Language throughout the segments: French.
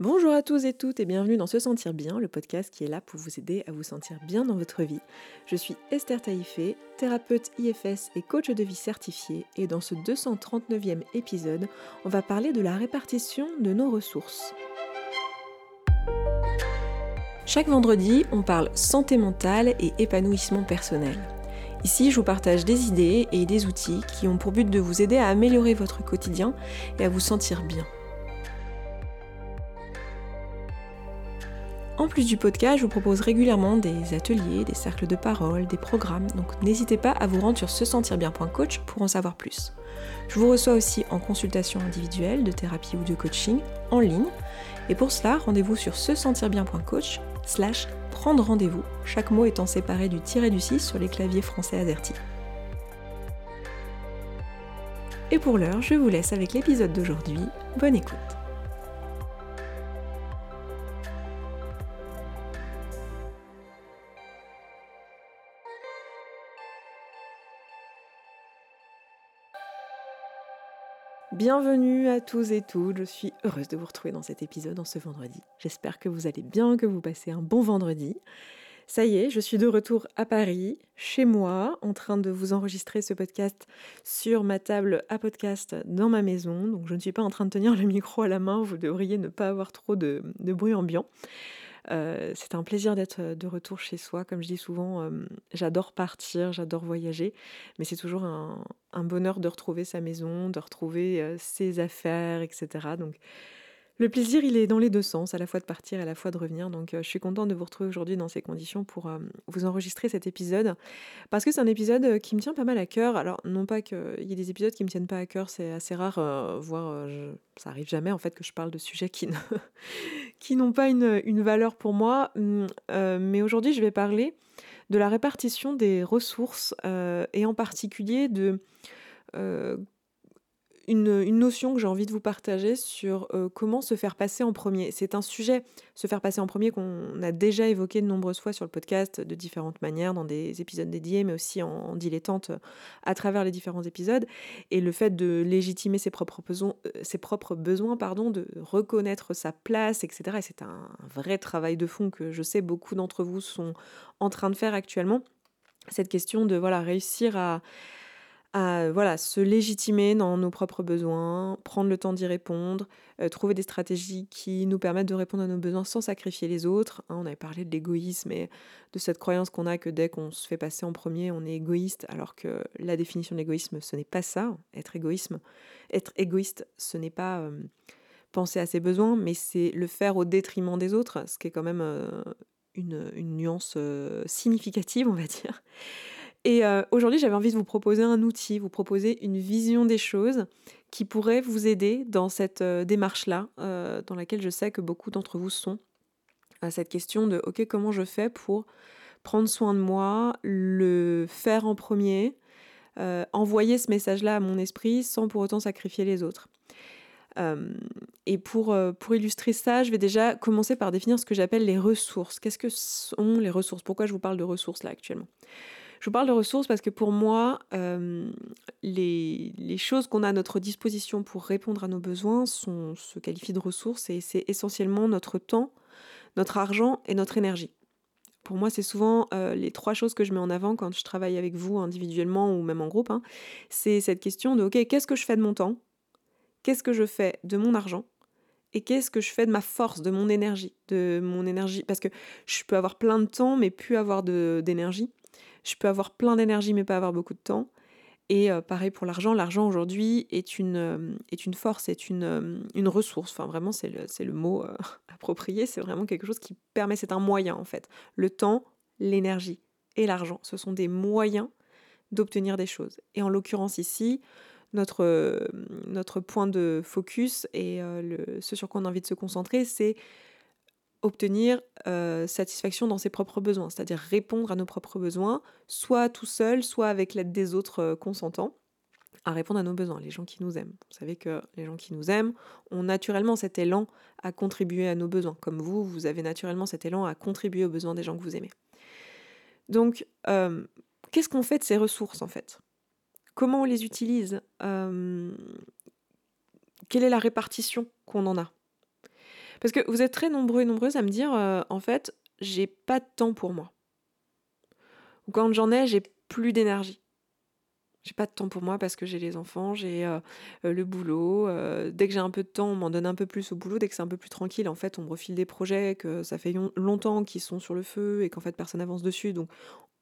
Bonjour à tous et toutes et bienvenue dans Se Sentir Bien, le podcast qui est là pour vous aider à vous sentir bien dans votre vie. Je suis Esther Taïfé, thérapeute IFS et coach de vie certifié et dans ce 239e épisode, on va parler de la répartition de nos ressources. Chaque vendredi, on parle santé mentale et épanouissement personnel. Ici, je vous partage des idées et des outils qui ont pour but de vous aider à améliorer votre quotidien et à vous sentir bien. En plus du podcast, je vous propose régulièrement des ateliers, des cercles de parole, des programmes, donc n'hésitez pas à vous rendre sur se sentir bien.coach pour en savoir plus. Je vous reçois aussi en consultation individuelle, de thérapie ou de coaching en ligne. Et pour cela, rendez-vous sur se sentir bien.coach slash prendre rendez-vous, chaque mot étant séparé du tiré du 6 sur les claviers français AZERTY. Et pour l'heure, je vous laisse avec l'épisode d'aujourd'hui. Bonne écoute. Bienvenue à tous et toutes, je suis heureuse de vous retrouver dans cet épisode en ce vendredi. J'espère que vous allez bien, que vous passez un bon vendredi. Ça y est, je suis de retour à Paris, chez moi, en train de vous enregistrer ce podcast sur ma table à podcast dans ma maison. Donc je ne suis pas en train de tenir le micro à la main, vous devriez ne pas avoir trop de, bruit ambiant. Euh, c'est un plaisir d'être euh, de retour chez soi. Comme je dis souvent, j'adore partir, j'adore voyager, mais c'est toujours un, bonheur de retrouver sa maison, de retrouver ses affaires, etc. Donc le plaisir, il est dans les deux sens, à la fois de partir et à la fois de revenir. Donc, euh, je suis contente de vous retrouver aujourd'hui dans ces conditions pour euh, vous enregistrer cet épisode. Parce que c'est un épisode euh, qui me tient pas mal à cœur. Alors, non pas qu'il y ait des épisodes qui me tiennent pas à cœur, c'est assez rare, voire ça arrive jamais en fait que je parle de sujets qui, n'ont pas une, une, valeur pour moi. Hum, mais aujourd'hui, je vais parler de la répartition des ressources et en particulier de une, notion que j'ai envie de vous partager sur euh, comment se faire passer en premier. C'est un sujet, se faire passer en premier, qu'on a déjà évoqué de nombreuses fois sur le podcast de différentes manières, dans des épisodes dédiés, mais aussi en, dilettante euh, à travers les différents épisodes. Et le fait de légitimer ses propres besoins, euh, ses propres besoins pardon, de reconnaître sa place, etc. Et c'est un vrai travail de fond que je sais beaucoup d'entre vous sont en train de faire actuellement. Cette question de voilà réussir à à voilà, se légitimer dans nos propres besoins, prendre le temps d'y répondre, euh, trouver des stratégies qui nous permettent de répondre à nos besoins sans sacrifier les autres. Hein, on avait parlé de l'égoïsme et de cette croyance qu'on a que dès qu'on se fait passer en premier, on est égoïste, alors que la définition de l'égoïsme, ce n'est pas ça. Être, égoïsme, être égoïste, ce n'est pas euh, penser à ses besoins, mais c'est le faire au détriment des autres, ce qui est quand même euh, une, une, nuance significative, on va dire. Et euh, aujourd'hui, j'avais envie de vous proposer un outil, vous proposer une vision des choses qui pourrait vous aider dans cette euh, démarche-là, euh, dans laquelle je sais que beaucoup d'entre vous sont. À cette question de, OK, comment je fais pour prendre soin de moi, le faire en premier, envoyer ce message-là à mon esprit sans pour autant sacrifier les autres. et pour, pour illustrer ça, je vais déjà commencer par définir ce que j'appelle les ressources. Qu'est-ce que sont les ressources? Pourquoi je vous parle de ressources là actuellement? Je vous parle de ressources parce que pour moi, euh, les, choses qu'on a à notre disposition pour répondre à nos besoins se qualifient de ressources et c'est essentiellement notre temps, notre argent et notre énergie. Pour moi, c'est souvent euh, les trois choses que je mets en avant quand je travaille avec vous individuellement ou même en groupe. Hein. C'est cette question de, OK, qu'est-ce que je fais de mon temps? Qu'est-ce que je fais de mon argent? Et qu'est-ce que je fais de ma force, de mon énergie, de mon énergie? Parce que je peux avoir plein de temps mais plus avoir d'énergie. Je peux avoir plein d'énergie mais pas avoir beaucoup de temps. Et euh, pareil pour l'argent, l'argent aujourd'hui est une, euh, est une force, est une, euh, une ressource. Enfin vraiment c'est le, le mot approprié, c'est vraiment quelque chose qui permet, c'est un moyen en fait. Le temps, l'énergie et l'argent, ce sont des moyens d'obtenir des choses. Et en l'occurrence ici, notre, notre point de focus et ce sur quoi on a envie de se concentrer, c'est obtenir euh, satisfaction dans ses propres besoins, c'est-à-dire répondre à nos propres besoins, soit tout seul, soit avec l'aide des autres euh, consentants, à répondre à nos besoins, les gens qui nous aiment. Vous savez que les gens qui nous aiment ont naturellement cet élan à contribuer à nos besoins, comme vous, vous avez naturellement cet élan à contribuer aux besoins des gens que vous aimez. Donc, euh, qu'est-ce qu'on fait de ces ressources en fait? Comment on les utilise? Quelle est la répartition qu'on en a? Parce que vous êtes très nombreux et nombreuses à me dire, euh, en fait, j'ai pas de temps pour moi. Ou quand j'en ai, j'ai plus d'énergie. J'ai pas de temps pour moi parce que j'ai les enfants, j'ai euh, euh, le boulot. dès que j'ai un peu de temps, on m'en donne un peu plus au boulot. Dès que c'est un peu plus tranquille, en fait, on me refile des projets que ça fait longtemps qu'ils sont sur le feu et qu'en fait personne n'avance dessus. Donc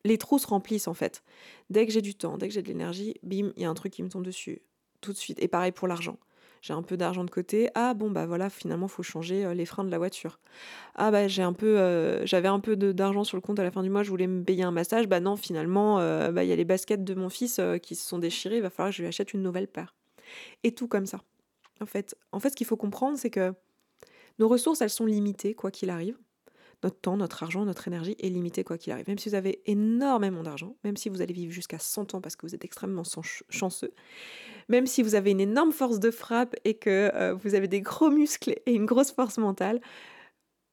les trous se remplissent en fait. Dès que j'ai du temps, dès que j'ai de l'énergie, bim, il y a un truc qui me tombe dessus tout de suite. Et pareil pour l'argent j'ai un peu d'argent de côté. Ah bon bah voilà, finalement faut changer euh, les freins de la voiture. Ah bah j'ai un peu, euh, j'avais un peu d'argent sur le compte à la fin du mois, je voulais me payer un massage. Bah non, finalement, euh, bah il y a les baskets de mon fils qui se sont déchirées, il va falloir que je lui achète une nouvelle paire. Et tout comme ça. En fait, en fait, ce qu'il faut comprendre, c'est que nos ressources, elles sont limitées quoi qu'il arrive notre temps, notre argent, notre énergie est limité quoi qu'il arrive. Même si vous avez énormément d'argent, même si vous allez vivre jusqu'à 100 ans parce que vous êtes extrêmement chanceux, même si vous avez une énorme force de frappe et que euh, vous avez des gros muscles et une grosse force mentale,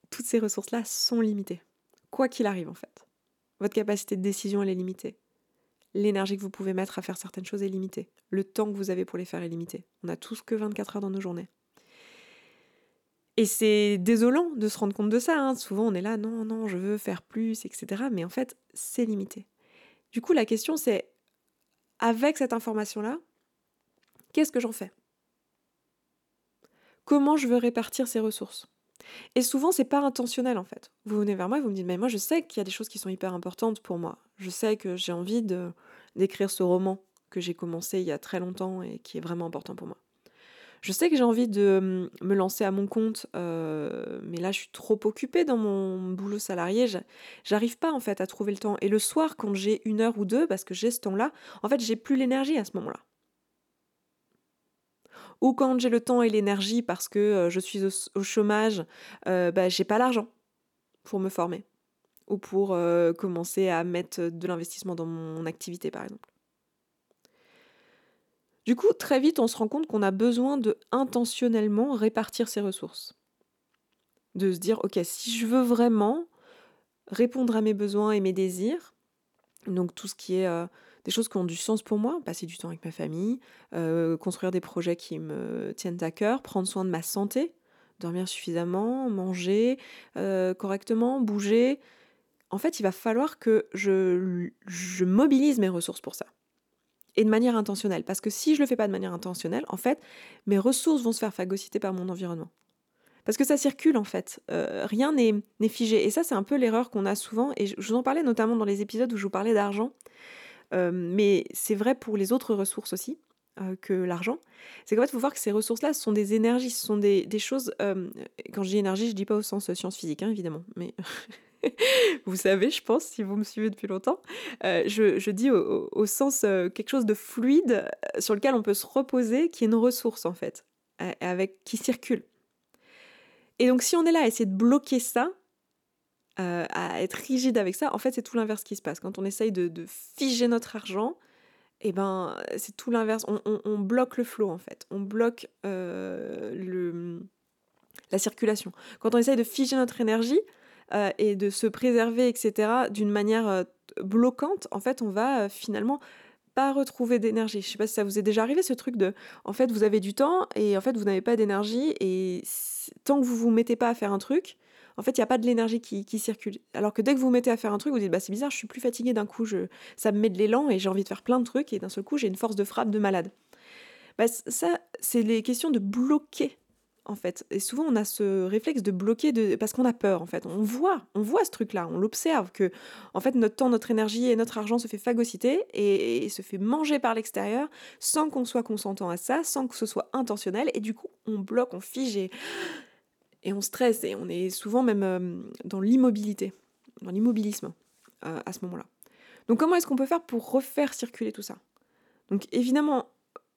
toutes ces ressources-là sont limitées. Quoi qu'il arrive en fait. Votre capacité de décision, elle est limitée. L'énergie que vous pouvez mettre à faire certaines choses est limitée. Le temps que vous avez pour les faire est limité. On a tous que 24 heures dans nos journées. Et c'est désolant de se rendre compte de ça. Hein. Souvent, on est là, non, non, je veux faire plus, etc. Mais en fait, c'est limité. Du coup, la question, c'est, avec cette information-là, qu'est-ce que j'en fais? Comment je veux répartir ces ressources? Et souvent, c'est pas intentionnel, en fait. Vous venez vers moi et vous me dites, mais moi, je sais qu'il y a des choses qui sont hyper importantes pour moi. Je sais que j'ai envie d'écrire ce roman que j'ai commencé il y a très longtemps et qui est vraiment important pour moi. Je sais que j'ai envie de me lancer à mon compte, euh, mais là je suis trop occupée dans mon boulot salarié, j'arrive pas en fait à trouver le temps. Et le soir, quand j'ai une heure ou deux, parce que j'ai ce temps-là, en fait j'ai plus l'énergie à ce moment-là. Ou quand j'ai le temps et l'énergie parce que euh, je suis au, chômage, euh, bah, j'ai pas l'argent pour me former ou pour commencer à mettre de l'investissement dans mon activité par exemple. Du coup, très vite, on se rend compte qu'on a besoin de intentionnellement répartir ses ressources. De se dire, ok, si je veux vraiment répondre à mes besoins et mes désirs, donc tout ce qui est euh, des choses qui ont du sens pour moi, passer du temps avec ma famille, euh, construire des projets qui me tiennent à cœur, prendre soin de ma santé, dormir suffisamment, manger euh, correctement, bouger. En fait, il va falloir que je mobilise mes ressources pour ça et de manière intentionnelle. Parce que si je le fais pas de manière intentionnelle, en fait, mes ressources vont se faire phagocyter par mon environnement. Parce que ça circule en fait, euh, rien n'est figé. Et ça, c'est un peu l'erreur qu'on a souvent. Et je, vous en parlais notamment dans les épisodes où je vous parlais d'argent. Euh, mais c'est vrai pour les autres ressources aussi euh, que l'argent. C'est qu'en fait, il faut voir que ces ressources-là sont des énergies, ce sont des, choses. quand je dis énergie, je dis pas au sens science physique, hein, évidemment. Mais vous savez, je pense, si vous me suivez depuis longtemps, euh, je, dis au, sens euh, quelque chose de fluide euh, sur lequel on peut se reposer, qui est une ressource en fait, avec, qui circule. Et donc si on est là à essayer de bloquer ça, à être rigide avec ça, en fait c'est tout l'inverse qui se passe. Quand on essaye de, figer notre argent, et eh ben c'est tout l'inverse. On, bloque le flot en fait, on bloque la circulation. Quand on essaye de figer notre énergie, euh, et de se préserver, etc., d'une manière euh, bloquante, en fait, on va euh, finalement pas retrouver d'énergie. Je sais pas si ça vous est déjà arrivé ce truc de, en fait, vous avez du temps et en fait, vous n'avez pas d'énergie et tant que vous vous mettez pas à faire un truc, en fait, il n'y a pas de l'énergie qui, circule. Alors que dès que vous vous mettez à faire un truc, vous dites, bah c'est bizarre, je suis plus fatiguée d'un coup, ça me met de l'élan et j'ai envie de faire plein de trucs et d'un seul coup, j'ai une force de frappe de malade. Bah, ça, c'est les questions de bloquer en fait. Et souvent, on a ce réflexe de bloquer de... parce qu'on a peur, en fait. On voit, on voit ce truc-là, on l'observe, que, en fait, notre temps, notre énergie et notre argent se fait phagocyter et, se fait manger par l'extérieur sans qu'on soit consentant à ça, sans que ce soit intentionnel. Et du coup, on bloque, on fige et, on stresse et on est souvent même euh, dans l'immobilité, dans l'immobilisme euh, à ce moment-là. Donc, comment est-ce qu'on peut faire pour refaire circuler tout ça? Donc, évidemment,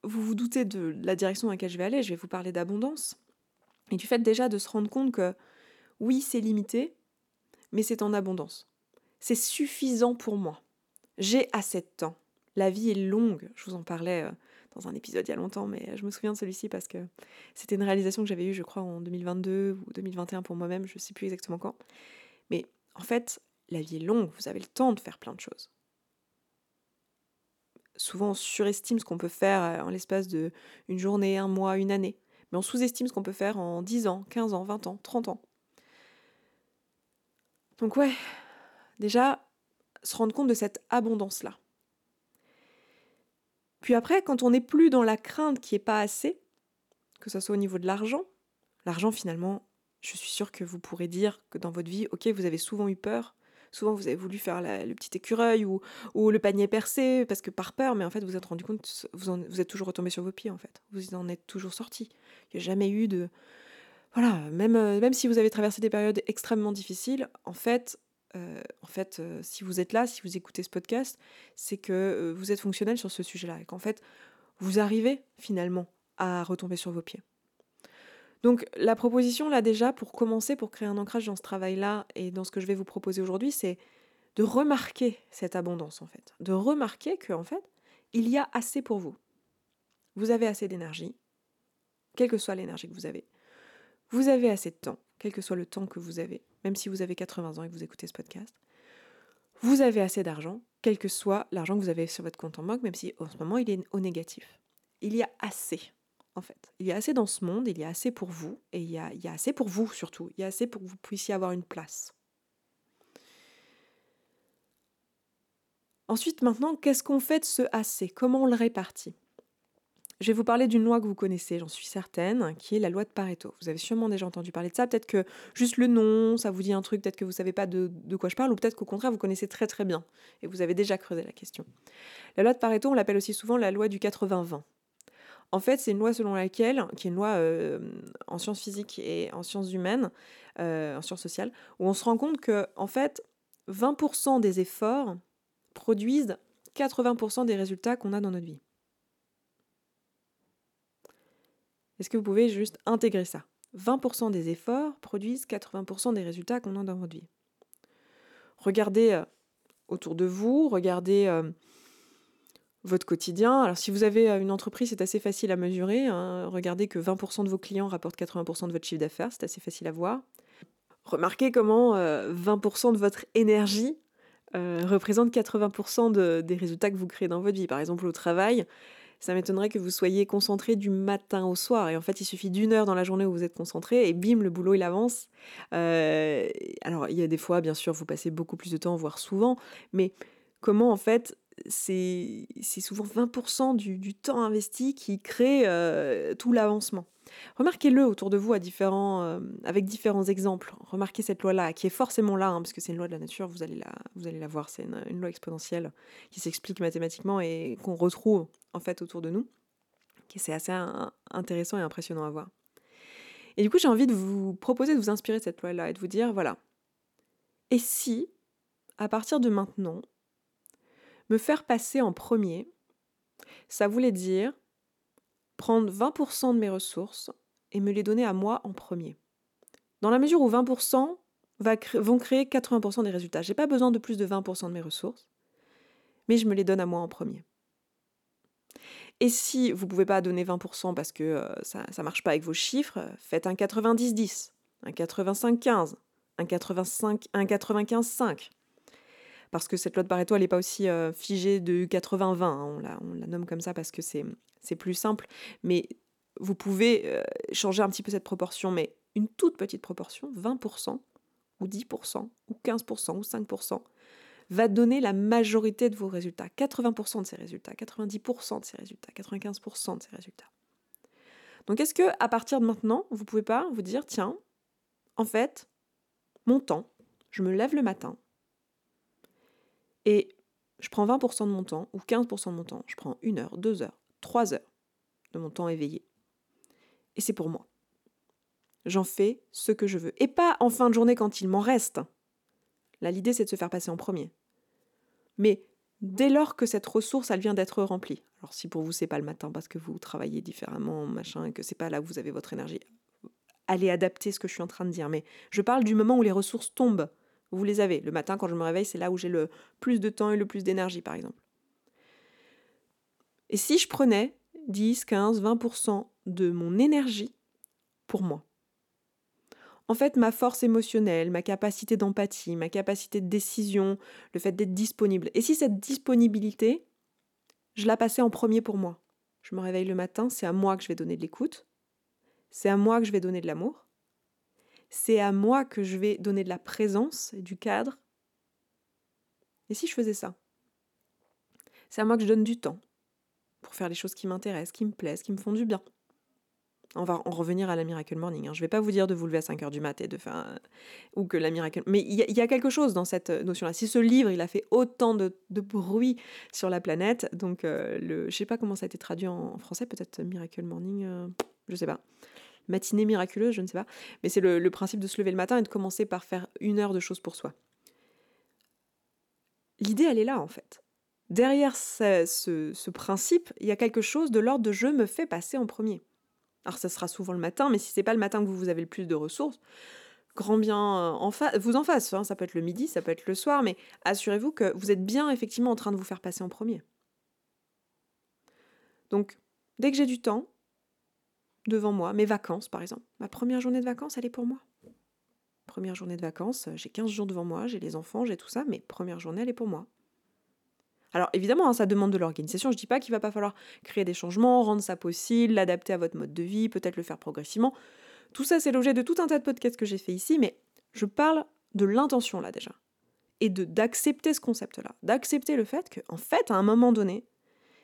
vous vous doutez de la direction dans laquelle je vais aller, je vais vous parler d'abondance. Et du fait déjà de se rendre compte que oui, c'est limité, mais c'est en abondance. C'est suffisant pour moi. J'ai assez de temps. La vie est longue. Je vous en parlais euh, dans un épisode il y a longtemps, mais je me souviens de celui-ci parce que c'était une réalisation que j'avais eue, je crois, en 2022 ou 2021 pour moi-même, je ne sais plus exactement quand. Mais en fait, la vie est longue, vous avez le temps de faire plein de choses. Souvent, on surestime ce qu'on peut faire euh, en l'espace de une journée, un mois, une année. Mais on sous-estime ce qu'on peut faire en 10 ans, 15 ans, 20 ans, 30 ans. Donc ouais, déjà, se rendre compte de cette abondance-là. Puis après, quand on n'est plus dans la crainte qui n'est pas assez, que ce soit au niveau de l'argent, l'argent finalement, je suis sûre que vous pourrez dire que dans votre vie, ok, vous avez souvent eu peur, souvent vous avez voulu faire le petit écureuil ou, le panier percé parce que par peur, mais en fait vous êtes rendu compte, vous, vous êtes toujours retombé sur vos pieds en fait, vous en êtes toujours sorti. Il n'y a jamais eu de... Voilà, même, euh, même si vous avez traversé des périodes extrêmement difficiles, en fait, euh, en fait, euh, si vous êtes là, si vous écoutez ce podcast, c'est que vous êtes fonctionnel sur ce sujet-là et qu'en fait, vous arrivez finalement à retomber sur vos pieds. Donc la proposition là déjà pour commencer, pour créer un ancrage dans ce travail-là et dans ce que je vais vous proposer aujourd'hui, c'est de remarquer cette abondance en fait, de remarquer que en fait, il y a assez pour vous. Vous avez assez d'énergie, quelle que soit l'énergie que vous avez. Vous avez assez de temps, quel que soit le temps que vous avez, même si vous avez 80 ans et que vous écoutez ce podcast. Vous avez assez d'argent, quel que soit l'argent que vous avez sur votre compte en banque, même si en ce moment il est au négatif. Il y a assez en fait. Il y a assez dans ce monde, il y a assez pour vous, et il y a, assez pour vous surtout, il y a assez pour que vous puissiez avoir une place. Ensuite, maintenant, qu'est-ce qu'on fait de ce assez Comment on le répartit? Je vais vous parler d'une loi que vous connaissez, j'en suis certaine, qui est la loi de Pareto. Vous avez sûrement déjà entendu parler de ça. Peut-être que juste le nom, ça vous dit un truc, peut-être que vous ne savez pas de, de, quoi je parle, ou peut-être qu'au contraire, vous connaissez très très bien et vous avez déjà creusé la question. La loi de Pareto, on l'appelle aussi souvent la loi du 80-20. En fait, c'est une loi selon laquelle, qui est une loi euh, en sciences physiques et en sciences humaines, euh, en sciences sociales, où on se rend compte que, en fait, 20% des efforts produisent 80% des résultats qu'on a dans notre vie. Est-ce que vous pouvez juste intégrer ça? 20% des efforts produisent 80% des résultats qu'on a dans votre vie. Regardez euh, autour de vous, regardez votre quotidien. Alors si vous avez euh, une entreprise, c'est assez facile à mesurer. Hein. Regardez que 20% de vos clients rapportent 80% de votre chiffre d'affaires, c'est assez facile à voir. Remarquez comment 20% euh, de votre énergie euh, représente 80% des résultats que vous créez dans votre vie. Par exemple, au travail, ça m'étonnerait que vous soyez concentré du matin au soir. Et en fait, il suffit d'une heure dans la journée où vous êtes concentré et bim, le boulot, il avance. alors, il y a des fois, bien sûr, vous passez beaucoup plus de temps, voire souvent, mais comment en fait c'est souvent 20% du, temps investi qui crée euh, tout l'avancement. Remarquez-le autour de vous à différents, euh, avec différents exemples. Remarquez cette loi-là, qui est forcément là, hein, parce que c'est une loi de la nature, vous allez la, vous allez la voir, c'est une, loi exponentielle qui s'explique mathématiquement et qu'on retrouve en fait autour de nous. C'est assez intéressant et impressionnant à voir. Et du coup, j'ai envie de vous proposer de vous inspirer de cette loi-là et de vous dire, voilà, et si, à partir de maintenant, me faire passer en premier, ça voulait dire prendre 20% de mes ressources et me les donner à moi en premier. Dans la mesure où 20% vont créer 80% des résultats. Je n'ai pas besoin de plus de 20% de mes ressources, mais je me les donne à moi en premier. Et si vous ne pouvez pas donner 20% parce que euh, ça ne marche pas avec vos chiffres, faites un 90-10, un 85-15, un 95-5 parce que cette de Pareto, elle n'est pas aussi euh, figée de 80-20, hein. on, la, nomme comme ça parce que c'est plus simple, mais vous pouvez euh, changer un petit peu cette proportion, mais une toute petite proportion, 20% ou 10% ou 15% ou 5%, va donner la majorité de vos résultats, 80% de ces résultats, 90% de ces résultats, 95% de ces résultats. Donc est-ce que à partir de maintenant, vous pouvez pas vous dire tiens, en fait, mon temps, je me lève le matin, et je prends 20% de mon temps, ou 15% de mon temps, je prends une heure, deux heures, trois heures de mon temps éveillé. Et c'est pour moi. J'en fais ce que je veux. Et pas en fin de journée quand il m'en reste. Là, l'idée, c'est de se faire passer en premier. Mais dès lors que cette ressource, elle vient d'être remplie. Alors si pour vous, c'est pas le matin parce que vous travaillez différemment, machin, et que c'est pas là où vous avez votre énergie, allez adapter ce que je suis en train de dire. Mais je parle du moment où les ressources tombent vous les avez. Le matin, quand je me réveille, c'est là où j'ai le plus de temps et le plus d'énergie, par exemple. Et si je prenais 10, 15, 20% de mon énergie pour moi en fait, ma force émotionnelle, ma capacité d'empathie, ma capacité de décision, le fait d'être disponible. Et si cette disponibilité, je la passais en premier pour moi? Je me réveille le matin, c'est à moi que je vais donner de l'écoute. c'est à moi que je vais donner de l'amour, c'est à moi que je vais donner de la présence du cadre. Et si je faisais ça? C'est à moi que je donne du temps pour faire les choses qui m'intéressent, qui me plaisent, qui me font du bien. On va en revenir à la Miracle Morning. Hein. Je ne vais pas vous dire de vous lever à 5 heures du mat et de faire. ou que la Miracle. Mais il y, a quelque chose dans cette notion-là. Si ce livre, il a fait autant de, bruit sur la planète, donc euh, le, je ne sais pas comment ça a été traduit en, français, peut-être Miracle Morning, euh, je ne sais pas. Matinée miraculeuse, je ne sais pas. Mais c'est le, principe de se lever le matin et de commencer par faire une heure de choses pour soi. L'idée, elle est là, en fait. Derrière ce principe, il y a quelque chose de l'ordre de je me fais passer en premier. Alors ça sera souvent le matin, mais si c'est pas le matin que vous, avez le plus de ressources, grand bien euh, en vous en face. Hein, ça peut être le midi, ça peut être le soir, mais assurez-vous que vous êtes bien effectivement en train de vous faire passer en premier. Donc, dès que j'ai du temps devant moi, mes vacances par exemple, ma première journée de vacances, elle est pour moi. Première journée de vacances, j'ai 15 jours devant moi, j'ai les enfants, j'ai tout ça, mais première journée, elle est pour moi. Alors évidemment, hein, ça demande de l'organisation. Je ne dis pas qu'il va pas falloir créer des changements, rendre ça possible, l'adapter à votre mode de vie, peut-être le faire progressivement. Tout ça, c'est l'objet de tout un tas de podcasts que j'ai fait ici, mais je parle de l'intention là déjà. Et de d'accepter ce concept-là, d'accepter le fait qu'en fait, à un moment donné,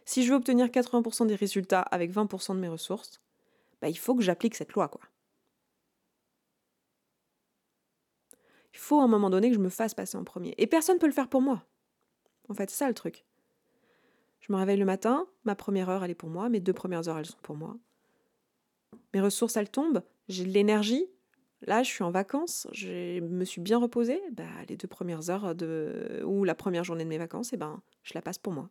si je veux obtenir 80% des résultats avec 20% de mes ressources, bah, il faut que j'applique cette loi, quoi. Il faut à un moment donné que je me fasse passer en premier. Et personne ne peut le faire pour moi. En fait, c'est ça le truc. Je me réveille le matin, ma première heure, elle est pour moi, mes deux premières heures, elles sont pour moi. Mes ressources, elles tombent, j'ai de l'énergie. Là, je suis en vacances, je me suis bien reposée. Bah, les deux premières heures de... ou la première journée de mes vacances, eh ben, je la passe pour moi.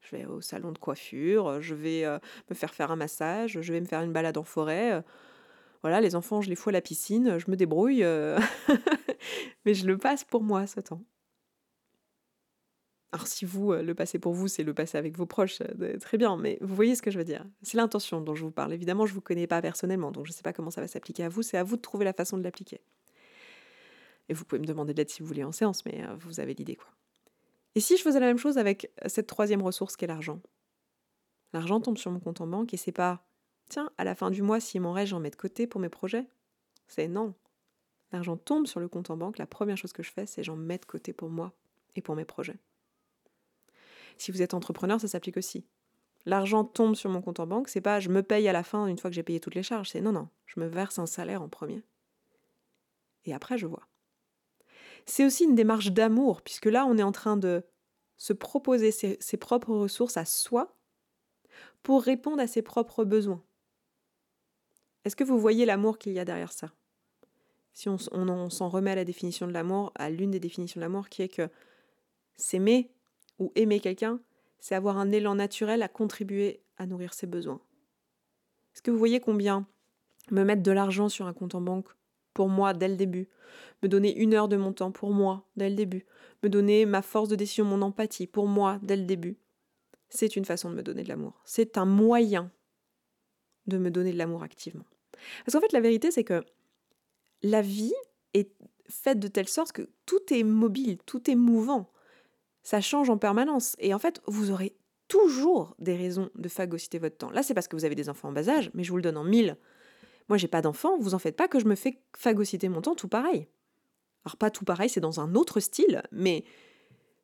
Je vais au salon de coiffure, je vais euh, me faire faire un massage, je vais me faire une balade en forêt. Euh, voilà, les enfants, je les fous à la piscine, je me débrouille. Euh, mais je le passe pour moi ce temps. Alors si vous, euh, le passé pour vous, c'est le passé avec vos proches, euh, très bien, mais vous voyez ce que je veux dire. C'est l'intention dont je vous parle. Évidemment, je ne vous connais pas personnellement, donc je ne sais pas comment ça va s'appliquer à vous, c'est à vous de trouver la façon de l'appliquer. Et vous pouvez me demander d'aide si vous voulez en séance, mais euh, vous avez l'idée quoi. Et si je faisais la même chose avec cette troisième ressource qui est l'argent? L'argent tombe sur mon compte en banque et c'est pas tiens, à la fin du mois, s'il m'en reste, j'en mets de côté pour mes projets. C'est non. L'argent tombe sur le compte en banque, la première chose que je fais, c'est j'en mets de côté pour moi et pour mes projets. Si vous êtes entrepreneur, ça s'applique aussi. L'argent tombe sur mon compte en banque, c'est pas je me paye à la fin une fois que j'ai payé toutes les charges, c'est non, non, je me verse un salaire en premier. Et après, je vois. C'est aussi une démarche d'amour, puisque là, on est en train de se proposer ses, propres ressources à soi pour répondre à ses propres besoins. Est-ce que vous voyez l'amour qu'il y a derrière ça? Si on, on s'en remet à la définition de l'amour, à l'une des définitions de l'amour qui est que s'aimer, ou aimer quelqu'un, c'est avoir un élan naturel à contribuer à nourrir ses besoins. Est-ce que vous voyez combien me mettre de l'argent sur un compte en banque pour moi dès le début, me donner une heure de mon temps pour moi dès le début, me donner ma force de décision, mon empathie pour moi dès le début, c'est une façon de me donner de l'amour. C'est un moyen de me donner de l'amour activement. Parce qu'en fait, la vérité, c'est que la vie est faite de telle sorte que tout est mobile, tout est mouvant ça change en permanence. Et en fait, vous aurez toujours des raisons de phagocyter votre temps. Là, c'est parce que vous avez des enfants en bas âge, mais je vous le donne en mille. Moi, j'ai pas d'enfants, vous en faites pas que je me fais phagocyter mon temps tout pareil. Alors, pas tout pareil, c'est dans un autre style, mais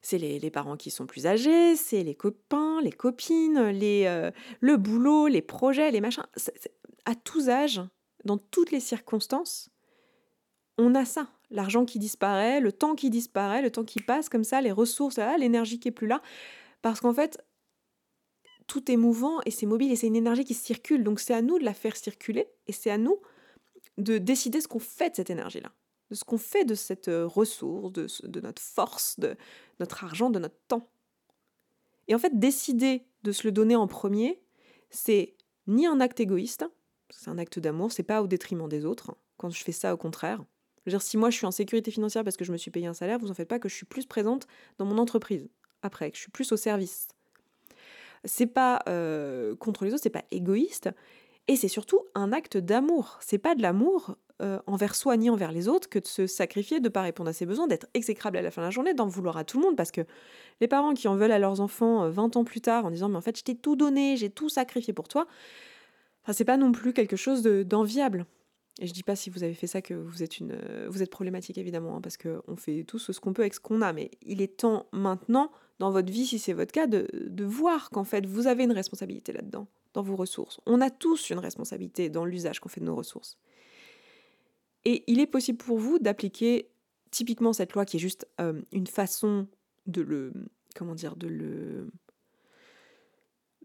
c'est les, parents qui sont plus âgés, c'est les copains, les copines, les, euh, le boulot, les projets, les machins. à tous âges, dans toutes les circonstances, on a ça l'argent qui disparaît, le temps qui disparaît, le temps qui passe comme ça, les ressources, l'énergie qui est plus là. Parce qu'en fait, tout est mouvant et c'est mobile et c'est une énergie qui circule. Donc c'est à nous de la faire circuler et c'est à nous de décider ce qu'on fait de cette énergie-là, de ce qu'on fait de cette euh, ressource, de, notre force, de notre argent, de notre temps. Et en fait, décider de se le donner en premier, c'est ni un acte égoïste, c'est un acte d'amour, c'est pas au détriment des autres. Quand je fais ça, au contraire, je veux dire, si moi je suis en sécurité financière parce que je me suis payé un salaire, vous en faites pas que je suis plus présente dans mon entreprise après, que je suis plus au service. C'est pas euh, contre les autres, c'est pas égoïste, et c'est surtout un acte d'amour. C'est pas de l'amour euh, envers soi ni envers les autres que de se sacrifier, de pas répondre à ses besoins, d'être exécrable à la fin de la journée, d'en vouloir à tout le monde, parce que les parents qui en veulent à leurs enfants 20 euh, ans plus tard en disant mais en fait je t'ai tout donné, j'ai tout sacrifié pour toi, Enfin, c'est pas non plus quelque chose d'enviable. et je dis pas si vous avez fait ça que vous êtes, une, vous êtes problématique évidemment, hein, parce qu'on fait tous ce qu'on peut avec ce qu'on a, mais il est temps maintenant, dans votre vie, si c'est votre cas, de, voir qu'en fait vous avez une responsabilité là-dedans, dans vos ressources. On a tous une responsabilité dans l'usage qu'on fait de nos ressources. Et il est possible pour vous d'appliquer typiquement cette loi qui est juste euh, une façon de le comment dire de le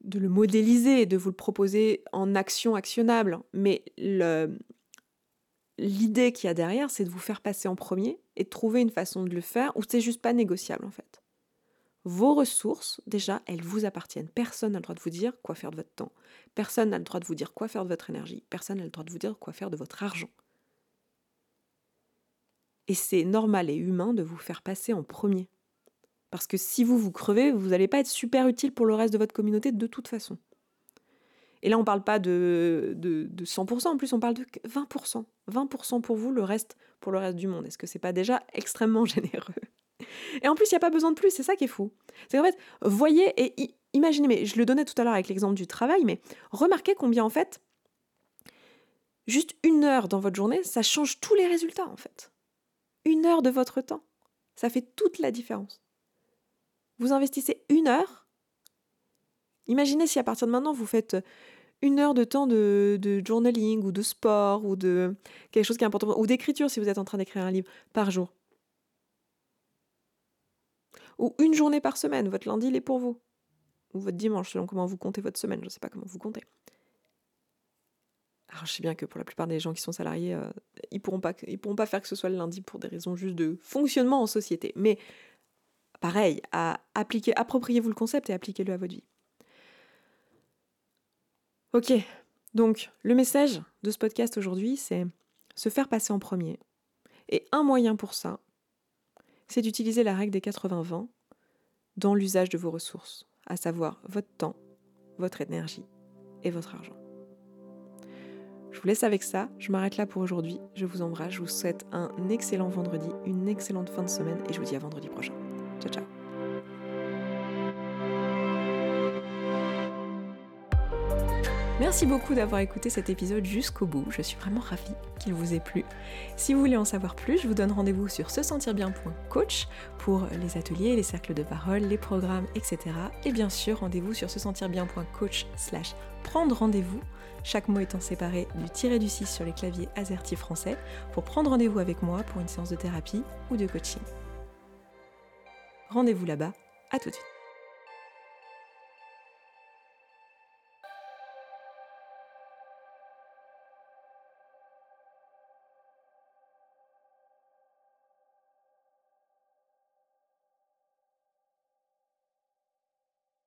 de le modéliser, de vous le proposer en action actionnable, mais l'idée qu'il y a derrière, c'est de vous faire passer en premier et de trouver une façon de le faire où c'est juste pas négociable en fait. Vos ressources, déjà, elles vous appartiennent. Personne n'a le droit de vous dire quoi faire de votre temps. Personne n'a le droit de vous dire quoi faire de votre énergie. Personne n'a le droit de vous dire quoi faire de votre argent. Et c'est normal et humain de vous faire passer en premier. Parce que si vous vous crevez, vous n'allez pas être super utile pour le reste de votre communauté de toute façon. Et là, on ne parle pas de, de, 100%, en plus on parle de 20%. 20% pour vous, le reste pour le reste du monde. Est-ce que c'est pas déjà extrêmement généreux? Et en plus, il n'y a pas besoin de plus, c'est ça qui est fou. C'est qu'en fait, voyez et imaginez, mais je le donnais tout à l'heure avec l'exemple du travail, mais remarquez combien en fait, juste une heure dans votre journée, ça change tous les résultats en fait une heure de votre temps. Ça fait toute la différence. Vous investissez une heure. Imaginez si à partir de maintenant vous faites une heure de temps de, journaling ou de sport ou de quelque chose qui est important, ou d'écriture si vous êtes en train d'écrire un livre par jour. Ou une journée par semaine, votre lundi il est pour vous. Ou votre dimanche, selon comment vous comptez votre semaine, je ne sais pas comment vous comptez. Alors je sais bien que pour la plupart des gens qui sont salariés, euh, ils pourront pas, ils pourront pas faire que ce soit le lundi pour des raisons juste de fonctionnement en société. Mais pareil, à appliquer, appropriez-vous le concept et appliquez-le à votre vie. Ok, donc le message de ce podcast aujourd'hui, c'est se faire passer en premier. Et un moyen pour ça, c'est d'utiliser la règle des 80-20 dans l'usage de vos ressources, à savoir votre temps, votre énergie et votre argent. Je vous laisse avec ça, je m'arrête là pour aujourd'hui, je vous embrasse, je vous souhaite un excellent vendredi, une excellente fin de semaine et je vous dis à vendredi prochain. Ciao ciao Merci beaucoup d'avoir écouté cet épisode jusqu'au bout. Je suis vraiment ravie qu'il vous ait plu. Si vous voulez en savoir plus, je vous donne rendez-vous sur se sentir bien.coach pour les ateliers, les cercles de parole, les programmes, etc. Et bien sûr, rendez-vous sur se sentir bien.coach slash prendre rendez-vous, chaque mot étant séparé du tiré du 6 sur les claviers AZERTY français, pour prendre rendez-vous avec moi pour une séance de thérapie ou de coaching. Rendez-vous là-bas, à tout de suite.